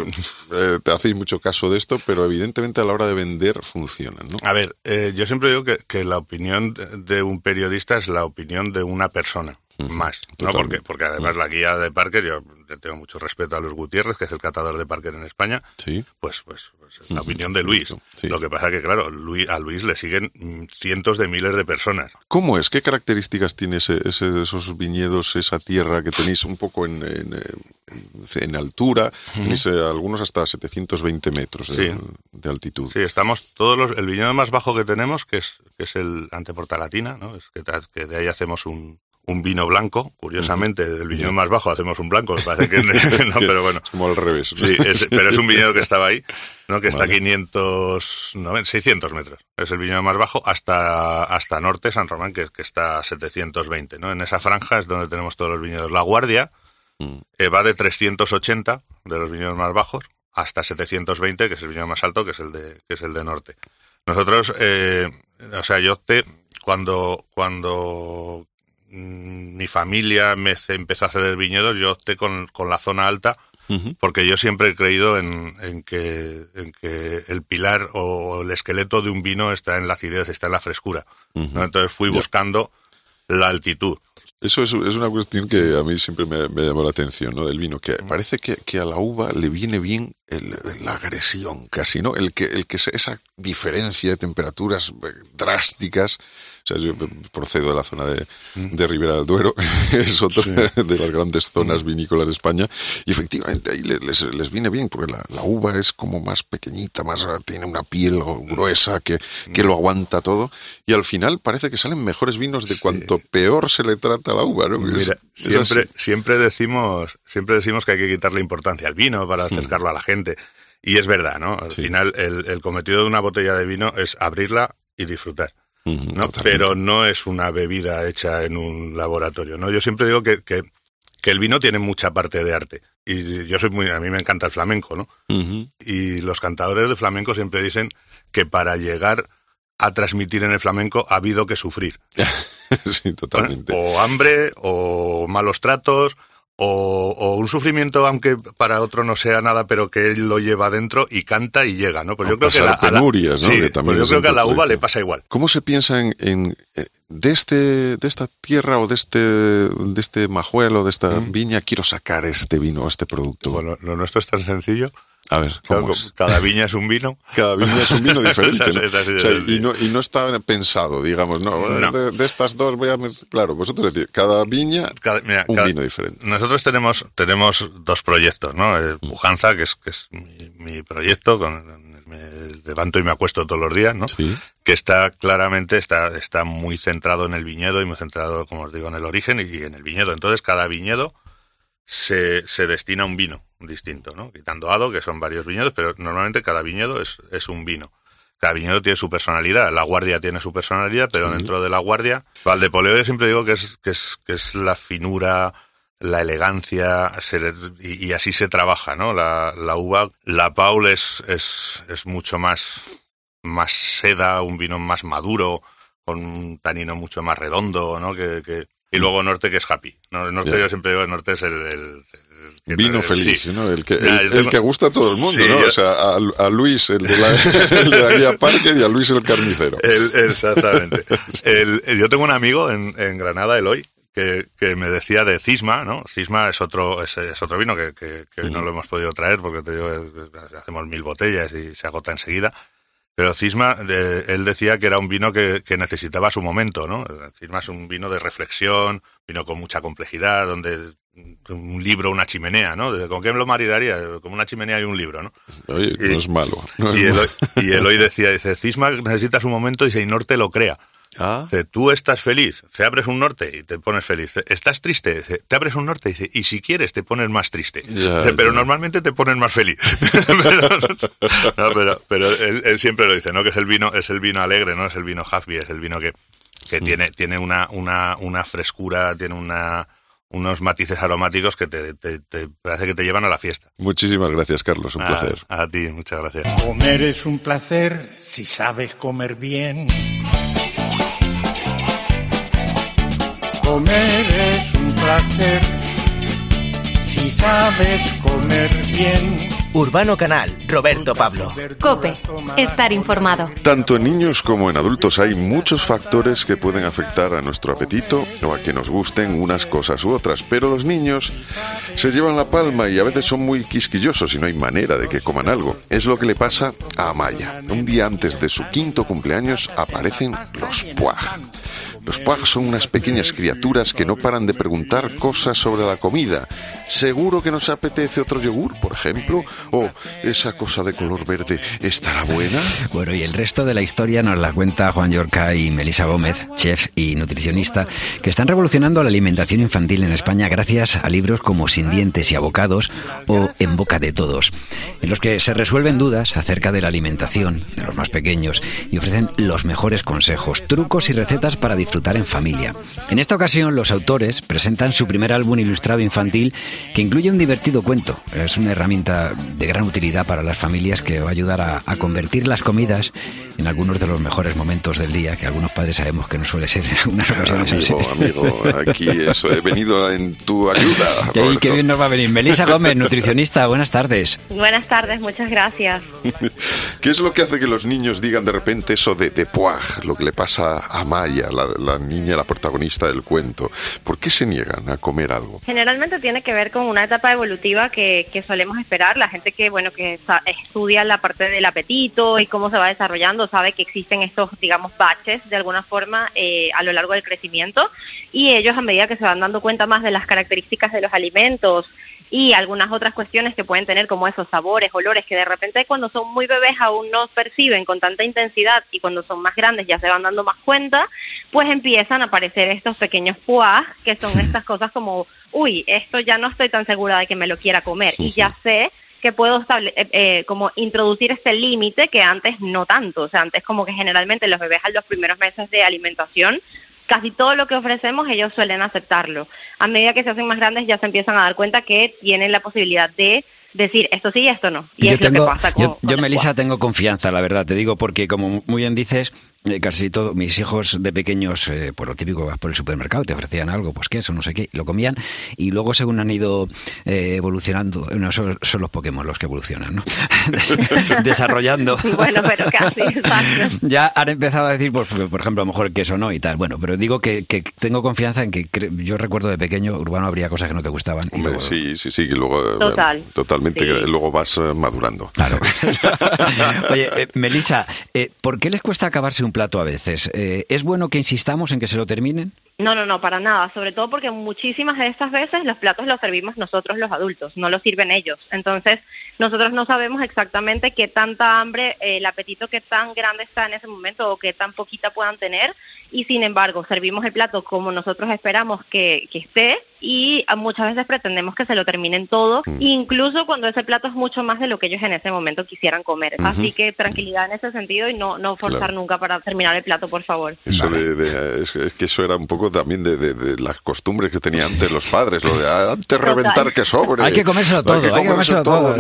eh, te hacéis mucho caso de esto, pero evidentemente a la hora de vender funcionan. ¿no? A ver, eh, yo siempre digo que, que la opinión de un periodista es la opinión de una persona más, ¿no? Porque, porque además la guía de Parker, yo tengo mucho respeto a Luis Gutiérrez, que es el catador de Parker en España, ¿Sí? pues, pues, pues es la opinión de Luis. Lo que pasa que, claro, Luis, a Luis le siguen cientos de miles de personas. ¿Cómo es? ¿Qué características tiene ese, esos viñedos, esa tierra que tenéis un poco en, en, altura? Tenéis eh, algunos hasta 720 metros de, altitud. Sí, estamos todos los... El viñedo más bajo que tenemos, que es, que es el Anteportalatina, ¿no? Es que, que de ahí hacemos un, un vino blanco, curiosamente, del viñedo más bajo hacemos un blanco, parece que no, pero bueno. Como al revés. Sí, pero es un viñedo que estaba ahí, ¿no? Que está a 500, 600 metros. Es el viñedo más bajo hasta, hasta norte, San Román, que, que está a 720, ¿no? En esa franja es donde tenemos todos los viñedos. La Guardia mm. eh, va de 380, de los viñedos más bajos, hasta 720, que es el viñedo más alto, que es el de, que es el de norte. Nosotros, eh, o sea, yo opté cuando, cuando mi familia me empezó a ceder viñedos, yo opté con, con la zona alta, porque yo siempre he creído en, en que, en que el pilar o el esqueleto de un vino está en la acidez, está en la frescura. ¿no? Entonces fui buscando la altitud. Eso es, es una cuestión que a mí siempre me, me llamó la atención, ¿no? Del vino, que parece que, que a la uva le viene bien el- la agresión, casi, ¿no? El que, el que esa diferencia de temperaturas eh, drásticas. O sea, yo procedo de la zona de, de Ribera del Duero, es otra de las grandes zonas vinícolas de España, y efectivamente ahí le- les, les viene bien, porque la, la uva es como más pequeñita, más tiene una piel gruesa que, que lo aguanta todo, y al final parece que salen mejores vinos de cuanto peor se le trata a la uva, ¿no? Es- Mira, es siempre, así. siempre decimos, siempre decimos que hay que quitarle importancia al vino para acercarlo a la gente. Y es verdad, ¿no? Al final, el, el cometido de una botella de vino es abrirla y disfrutar. ¿no? Pero no es una bebida hecha en un laboratorio, ¿no? Yo siempre digo que, que, que el vino tiene mucha parte de arte. Y yo soy muy, a mí me encanta el flamenco, ¿no? Y los cantadores de flamenco siempre dicen que para llegar a transmitir en el flamenco ha habido que sufrir. sí, totalmente. O hambre, o malos tratos, o, o un sufrimiento, aunque para otro no sea nada, pero que él lo lleva dentro y canta y llega, ¿no? Pues yo creo que a la- uva le pasa igual. ¿Cómo se piensa en, en, eh, de este de esta tierra o de este de este majuelo, de esta viña quiero sacar este vino, este producto? Bueno, lo nuestro es tan sencillo. A ver, ¿cómo Claro, es? Cada viña es un vino. Cada viña es un vino diferente, y, no, y no está pensado, digamos, no, No. De, de estas dos voy a... Claro, vosotros decís, cada viña, Cada- mira, un cada- vino diferente. Nosotros tenemos, tenemos dos proyectos, ¿no? Eh, Pujanza, que es, que es mi, mi proyecto, con, me levanto y me acuesto todos los días, ¿no? Sí. Que está claramente, está, está muy centrado en el viñedo y muy centrado, como os digo, en el origen y en el viñedo. Entonces, cada viñedo se, se destina a un vino distinto, ¿no? Quitando Ado, que son varios viñedos, pero normalmente cada viñedo es, es un vino. Cada viñedo tiene su personalidad. La guardia tiene su personalidad, pero dentro de la guardia, Valdepoleo yo siempre digo que es, que es, que es la finura, la elegancia, se le- y, y así se trabaja, ¿no? La, la uva, la Paul es, es, es mucho más, más seda, un vino más maduro, con un tanino mucho más redondo, ¿no? Que, que- y luego Norte, que es happy. Norte, yo siempre digo, Norte es el... Vino el- feliz, sí. ¿no? El que, el, que gusta a todo el mundo, Sí, ¿no? O sea, a, a Luis, el de, la, el de la guía Parker, y a Luis el carnicero. Exactamente. Yo tengo un amigo en, en Granada, Eloy, que, que me decía de Cisma, ¿no? Cisma es otro, es, es otro vino que, que- que no lo hemos podido traer porque te digo, es- es- hacemos mil botellas y se agota enseguida. Pero Cisma, de- él decía que era un vino que, que necesitaba su momento, ¿no? Cisma es un vino de reflexión, vino con mucha complejidad, donde un libro, una chimenea, ¿no? ¿Con qué me lo maridaría? Como una chimenea y un libro, ¿no? Oye, no es malo. no Y. Eloy, y Eloy decía, dice, Cisma necesitas un momento y si Norte lo crea. Ah, Dice, tú estás feliz, te abres un norte y te pones feliz. Estás triste, dice, te abres un norte y dice, y si quieres te pones más triste. Ya, Dice, pero ya. normalmente te pones más feliz. pero, no, pero, pero él, él siempre lo dice, ¿no? Que es el vino, es el vino alegre, ¿no? Es el vino happy, es el vino que, que tiene, tiene una, una, una frescura, tiene una, unos matices aromáticos que te, te, te parece que te llevan a la fiesta. muchísimas gracias, Carlos, un A- placer. A, ti, muchas gracias. Comer es un placer si sabes comer bien. Comer es un placer si sabes comer bien. Urbano Canal, Roberto Pablo. Cope, estar informado. Tanto en niños como en adultos hay muchos factores que pueden afectar a nuestro apetito o a que nos gusten unas cosas u otras, pero los niños se llevan la palma y a veces son muy quisquillosos y no hay manera de que coman algo. Es lo que le pasa a Amaya. Un día antes de su quinto cumpleaños aparecen los puaj. Los puaj son unas pequeñas criaturas que no paran de preguntar cosas sobre la comida. ¿Seguro que nos apetece otro yogur, por ejemplo? ¿O esa cosa de color verde estará buena? Bueno, y el resto de la historia nos la cuenta Juan Yorca y Melisa Gómez, chef y nutricionista, que están revolucionando la alimentación infantil en España gracias a libros como Sin dientes y abocados o En boca de todos, en los que se resuelven dudas acerca de la alimentación de los más pequeños y ofrecen los mejores consejos, trucos y recetas para disfrutar disfrutar en familia. En esta ocasión, los autores presentan su primer álbum ilustrado infantil que incluye un divertido cuento. Es una herramienta de gran utilidad para las familias que va a ayudar a, a convertir las comidas en algunos de los mejores momentos del día, que algunos padres sabemos que no suele ser algunas ocasiones así. Amigo, amigo, aquí eso, he venido en tu ayuda. Qué, Roberto. qué bien nos va a venir. Melissa Gómez, nutricionista, buenas tardes. Buenas tardes, muchas gracias. ¿Qué es lo que hace que los niños digan de repente eso de, de puaj, lo que le pasa a Maya, la, la niña, la protagonista del cuento? ¿Por qué se niegan a comer algo? Generalmente tiene que ver con una etapa evolutiva que, que solemos esperar. La gente que bueno que estudia la parte del apetito y cómo se va desarrollando sabe que existen estos, digamos, baches de alguna forma eh, a lo largo del crecimiento y ellos a medida que se van dando cuenta más de las características de los alimentos y algunas otras cuestiones que pueden tener como esos sabores, olores que de repente cuando son muy bebés aún no perciben con tanta intensidad y cuando son más grandes ya se van dando más cuenta, pues empiezan a aparecer estos pequeños puas que son estas cosas como, uy, esto ya no estoy tan segura de que me lo quiera comer y ya sé que puedo estable- eh, eh, como introducir este límite que antes no tanto, o sea, antes como que generalmente los bebés a los primeros meses de alimentación casi todo lo que ofrecemos ellos suelen aceptarlo. A medida que se hacen más grandes ya se empiezan a dar cuenta que tienen la posibilidad de decir esto sí y esto no. Y yo es lo tengo, que pasa con, yo, con yo, el Melissa, tengo confianza, la verdad, te digo, porque como muy bien dices, eh, casi todo, mis hijos de pequeños, eh, por lo típico, vas por el supermercado, te ofrecían algo, pues queso, no sé qué, y lo comían, y luego según han ido eh, evolucionando, no, son, son los Pokémon los que evolucionan, ¿no? Desarrollando. Bueno, pero casi, exacto. ya han empezado a decir, pues, por ejemplo, a lo mejor el queso no y tal. Bueno, pero digo que, que tengo confianza en que cre- yo recuerdo de pequeño, Urbano, habría cosas que no te gustaban. y Hombre, luego- sí, sí, sí, que luego eh, Total. totalmente, Sí. luego vas eh, madurando. Claro. Oye, eh, Melissa, eh, ¿por qué les cuesta acabarse un plato a veces? Eh, ¿Es bueno que insistamos en que se lo terminen? No, no, no, para nada. Sobre todo porque muchísimas de estas veces los platos los servimos nosotros los adultos, no los sirven ellos. Entonces, nosotros no sabemos exactamente qué tanta hambre, eh, el apetito qué tan grande está en ese momento o qué tan poquita puedan tener. Y sin embargo, servimos el plato como nosotros esperamos que, que esté y muchas veces pretendemos que se lo terminen todo, incluso cuando ese plato es mucho más de lo que ellos en ese momento quisieran comer. Así que tranquilidad en ese sentido y no, no forzar Claro. nunca para terminar el plato, por favor. Eso de, de- es, es que eso era un poco también de, de- de las costumbres que tenían antes los padres, lo de "Ah, antes Total. reventar que sobre. Hay que comérselo todo, hay que comérselo todo,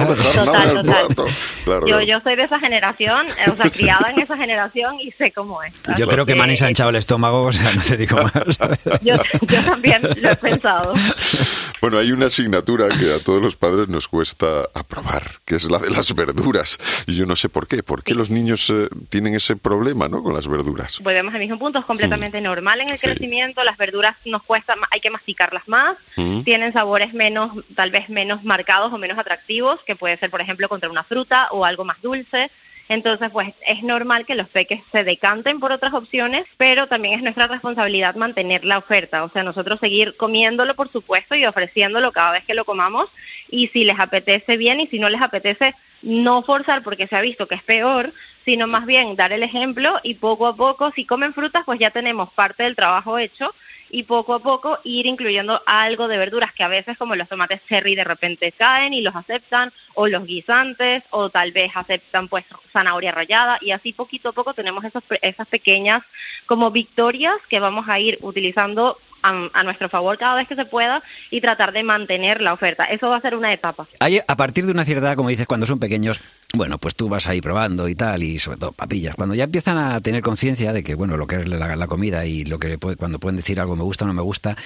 Yo, soy de esa generación, eh, o sea, criada en esa generación y sé cómo es. Yo creo que me han ensanchado el estómago, o sea, no te digo más. Yo, yo también lo he pensado. Bueno, hay una asignatura que a todos los padres nos cuesta aprobar, que es la de las verduras. Y yo no sé por qué. ¿Por qué los niños eh, tienen ese problema ¿no? con las verduras? Volvemos al mismo punto, es completamente normal en el Sí. crecimiento, las verduras nos cuesta, hay que masticarlas más, Mm. tienen sabores menos, tal vez menos marcados o menos atractivos, que puede ser, por ejemplo, contra una fruta o algo más dulce. Entonces, pues es normal que los peques se decanten por otras opciones, pero también es nuestra responsabilidad mantener la oferta, o sea, nosotros seguir comiéndolo, por supuesto, y ofreciéndolo cada vez que lo comamos, y si les apetece bien y si no les apetece, no forzar porque se ha visto que es peor, sino más bien dar el ejemplo y poco a poco, si comen frutas, pues ya tenemos parte del trabajo hecho y poco a poco ir incluyendo algo de verduras que a veces como los tomates cherry de repente caen y los aceptan o los guisantes o tal vez aceptan pues zanahoria rallada y así poquito a poco tenemos esos, pe- esas pequeñas como victorias que vamos a ir utilizando a, a nuestro favor cada vez que se pueda y tratar de mantener la oferta. Eso va a ser una etapa. Hay, a partir de una cierta edad, como dices, cuando son pequeños, bueno, pues tú vas ahí probando y tal, y sobre todo papillas. Cuando ya empiezan a tener conciencia de que, bueno, lo que es la, la comida y lo que puede- cuando pueden decir algo me gusta o no me gusta,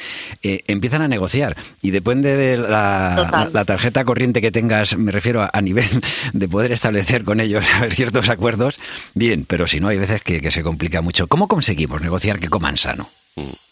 eh, empiezan a negociar. Y depende de la, tarjeta corriente que tengas, me refiero a, a nivel de poder establecer con ellos ciertos acuerdos, bien, pero si no, hay veces que, que se complica mucho. ¿Cómo conseguimos negociar que coman sano?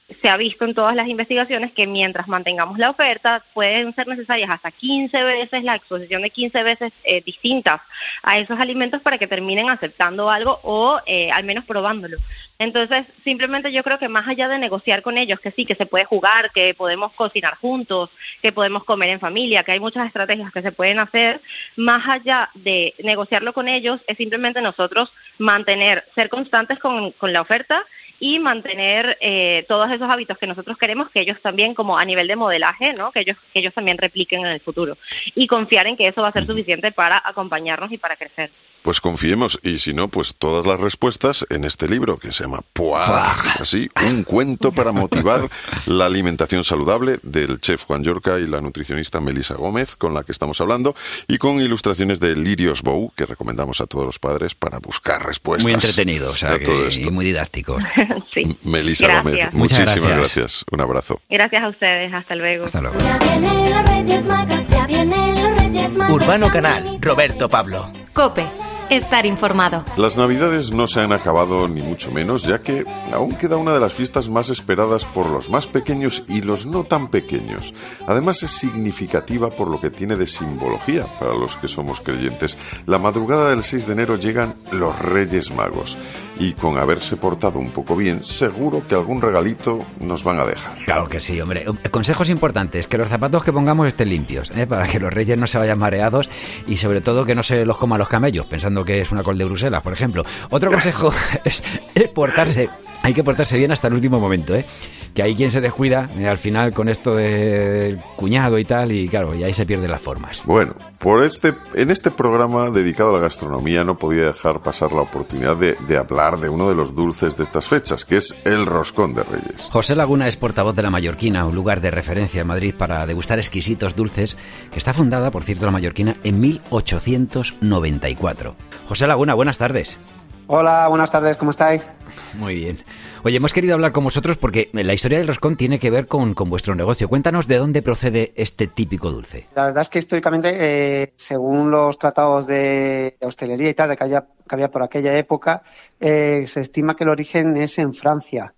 Se ha visto en todas las investigaciones que mientras mantengamos la oferta pueden ser necesarias hasta 15 veces la exposición de 15 veces eh, distintas a esos alimentos para que terminen aceptando algo o eh, al menos probándolo. Entonces, simplemente yo creo que más allá de negociar con ellos, que sí, que se puede jugar, que podemos cocinar juntos, que podemos comer en familia, que hay muchas estrategias que se pueden hacer, más allá de negociarlo con ellos, es simplemente nosotros mantener, ser constantes con, con la oferta y mantener eh, todos esos hábitos que nosotros queremos que ellos también, como a nivel de modelaje, ¿no? que, ellos, que ellos también repliquen en el futuro. Y confiar en que eso va a ser suficiente para acompañarnos y para crecer. Pues confiemos, y si no, pues todas las respuestas en este libro que se llama Puaj, así, un cuento para motivar la alimentación saludable del chef Juan Yorca y la nutricionista Melisa Gómez, con la que estamos hablando, y con ilustraciones de Lirios Bou, que recomendamos a todos los padres para buscar respuestas. Muy entretenido, o sea, a todo que- esto. y muy didáctico. sí. Melisa Gracias. Gómez, Muchas muchísimas gracias. gracias. Un abrazo. Gracias a ustedes. Hasta luego. Hasta luego. Ya vienen los Reyes Magos, ya vienen los Reyes Magos. Urbano Canal, Roberto Pablo. Cope, estar informado. Las navidades no se han acabado ni mucho menos, ya que aún queda una de las fiestas más esperadas por los más pequeños y los no tan pequeños. Además es significativa por lo que tiene de simbología para los que somos creyentes. La madrugada del 6 de enero llegan los Reyes Magos y con haberse portado un poco bien, seguro que algún regalito nos van a dejar. Claro que sí, hombre. Consejos importantes, que los zapatos que pongamos estén limpios, ¿eh? para que los reyes no se vayan mareados y sobre todo que no se los coman los camellos, pensando que es una col de Bruselas, por ejemplo. Otro consejo es, es portarse, hay que portarse bien hasta el último momento, ¿eh? que hay quien se descuida eh, al final con esto del cuñado y tal, y claro, y ahí se pierden las formas. Bueno, por este, en este programa dedicado a la gastronomía no podía dejar pasar la oportunidad de, de hablar de uno de los dulces de estas fechas, que es el roscón de Reyes. José Laguna es portavoz de La Mallorquina, un lugar de referencia en Madrid para degustar exquisitos dulces, que está fundada, por cierto, La Mallorquina en 1894. José Laguna, buenas tardes. Hola, buenas tardes, ¿cómo estáis? Muy bien. Oye, hemos querido hablar con vosotros porque la historia del roscón tiene que ver con, con vuestro negocio. Cuéntanos de dónde procede este típico dulce. La verdad es que históricamente, eh, según los tratados de, hostelería y tal, que, haya- que había por aquella época, eh, se estima que el origen es en Francia.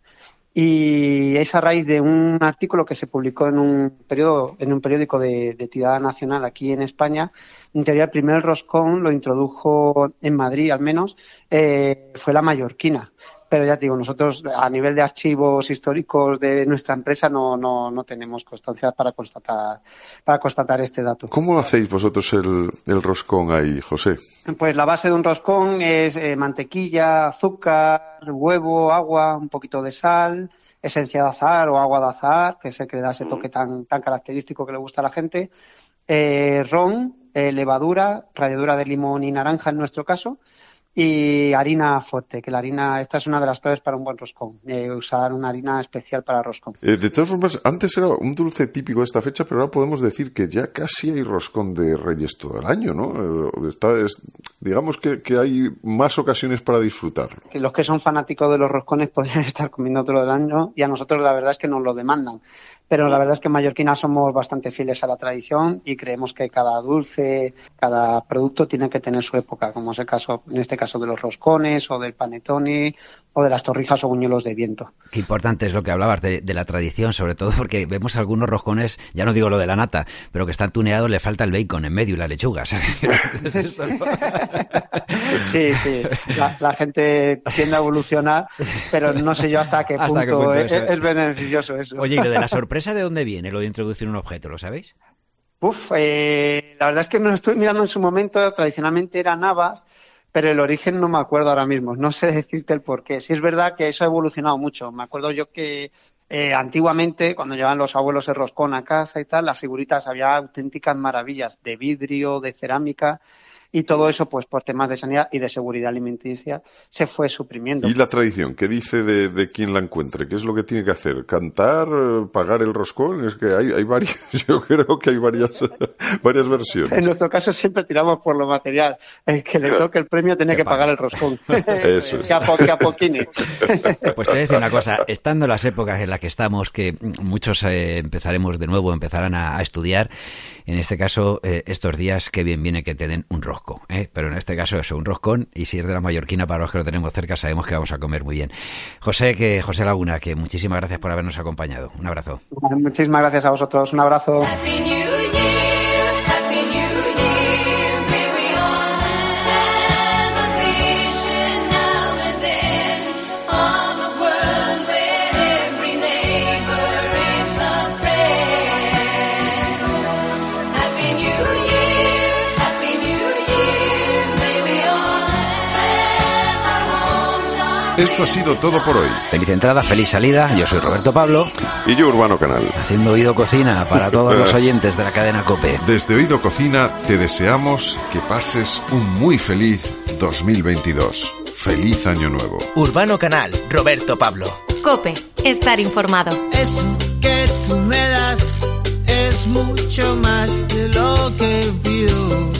Y es a raíz de un artículo que se publicó en un periodo, en un periódico de, de tirada nacional aquí en España. En teoría, el primer roscón lo introdujo en Madrid, al menos, eh, fue la mallorquina. Pero ya te digo, nosotros a nivel de archivos históricos de nuestra empresa no, no, no tenemos constancia para constatar, para constatar este dato. ¿Cómo hacéis vosotros el, el roscón ahí, José? Pues la base de un roscón es eh, mantequilla, azúcar, huevo, agua, un poquito de sal, esencia de azahar o agua de azahar, que es el que le da ese toque tan, tan característico que le gusta a la gente, eh, ron, eh, levadura, ralladura de limón y naranja en nuestro caso, y harina fuerte, que la harina, esta es una de las claves para un buen roscón, eh, usar una harina especial para roscón. Eh, de todas formas, antes era un dulce típico de esta fecha, pero ahora podemos decir que ya casi hay roscón de Reyes todo el año, ¿no? Eh, Está, es- digamos que, que hay más ocasiones para disfrutarlo. los que son fanáticos de los roscones podrían estar comiendo todo el año y a nosotros la verdad es que nos lo demandan. Pero la verdad es que en Mallorquina somos bastante fieles a la tradición y creemos que cada dulce, cada producto tiene que tener su época, como es el caso, en este caso de los roscones o del panetone o de las torrijas o buñuelos de viento. Qué importante es lo que hablabas de, de la tradición, sobre todo porque vemos algunos roscones, ya no digo lo de la nata, pero que están tuneados, le falta el bacon en medio y la lechuga, ¿sabes? Sí, sí, la, la gente tiende a evolucionar, pero no sé yo hasta qué Hasta punto, qué punto es, es beneficioso eso. Oye, ¿y lo de la sorpresa de dónde viene, lo de introducir un objeto, lo sabéis? Uf, eh, la verdad es que me lo estoy mirando en su momento, tradicionalmente eran habas, pero el origen no me acuerdo ahora mismo, no sé decirte el por qué. Sí es verdad que eso ha evolucionado mucho. Me acuerdo yo que eh, antiguamente, cuando llevaban los abuelos el roscón a casa y tal, las figuritas había auténticas maravillas de vidrio, de cerámica, y todo eso, pues por temas de sanidad y de seguridad alimenticia, se fue suprimiendo. ¿Y la tradición? ¿Qué dice de, de quien la encuentre? ¿Qué es lo que tiene que hacer? ¿Cantar? eh, ¿Pagar el roscón? Es que hay, hay varias, yo creo que hay varias, varias En versiones. nuestro caso siempre tiramos por lo material. El que le toque el premio tiene que pagar el roscón. Eso es. que, a po- que a. Pues te voy a decir una cosa, estando las épocas en las que estamos, que muchos eh, empezaremos de nuevo, empezarán a, a estudiar, en este caso, eh, estos días, qué bien viene que te den un rosco, ¿eh? pero en este caso eso, un roscón, y si es de la mallorquina, para los que lo tenemos cerca, sabemos que vamos a comer muy bien. José, que José Laguna, que muchísimas gracias por habernos acompañado. Un abrazo. Muchísimas gracias a vosotros. Un abrazo. Happy New Year, Esto ha sido todo por hoy. Feliz entrada, feliz salida. Yo soy Roberto Pablo. Y yo, Urbano Canal. Haciendo oído cocina para todos los oyentes de la cadena Cope. Desde Oído Cocina te deseamos que pases un muy feliz 2022. Feliz Año Nuevo. Urbano Canal, Roberto Pablo. Cope, estar informado. Eso que tú me das es mucho más de lo que pido.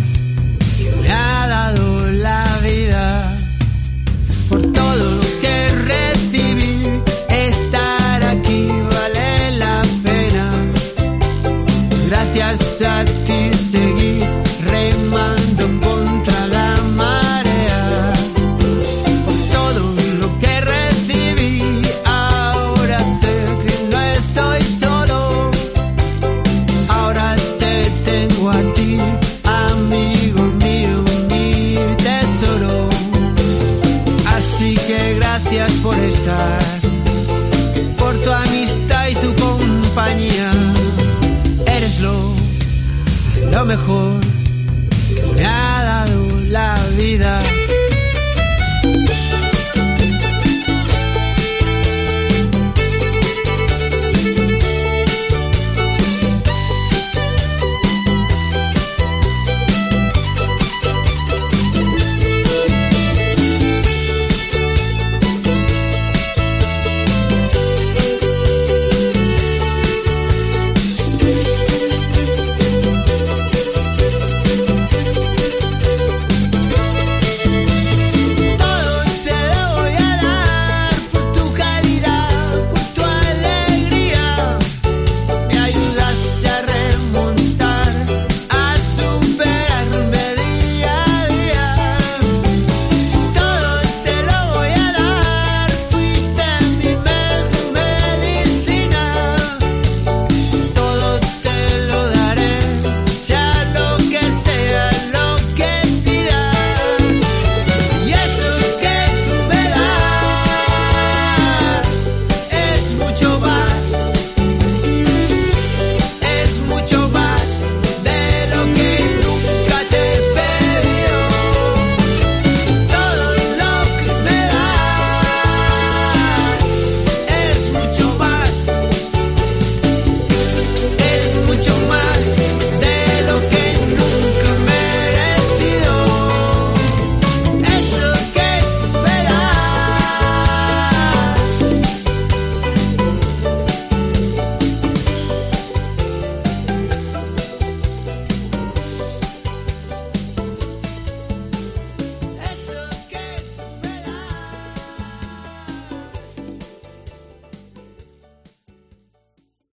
a ti seguir.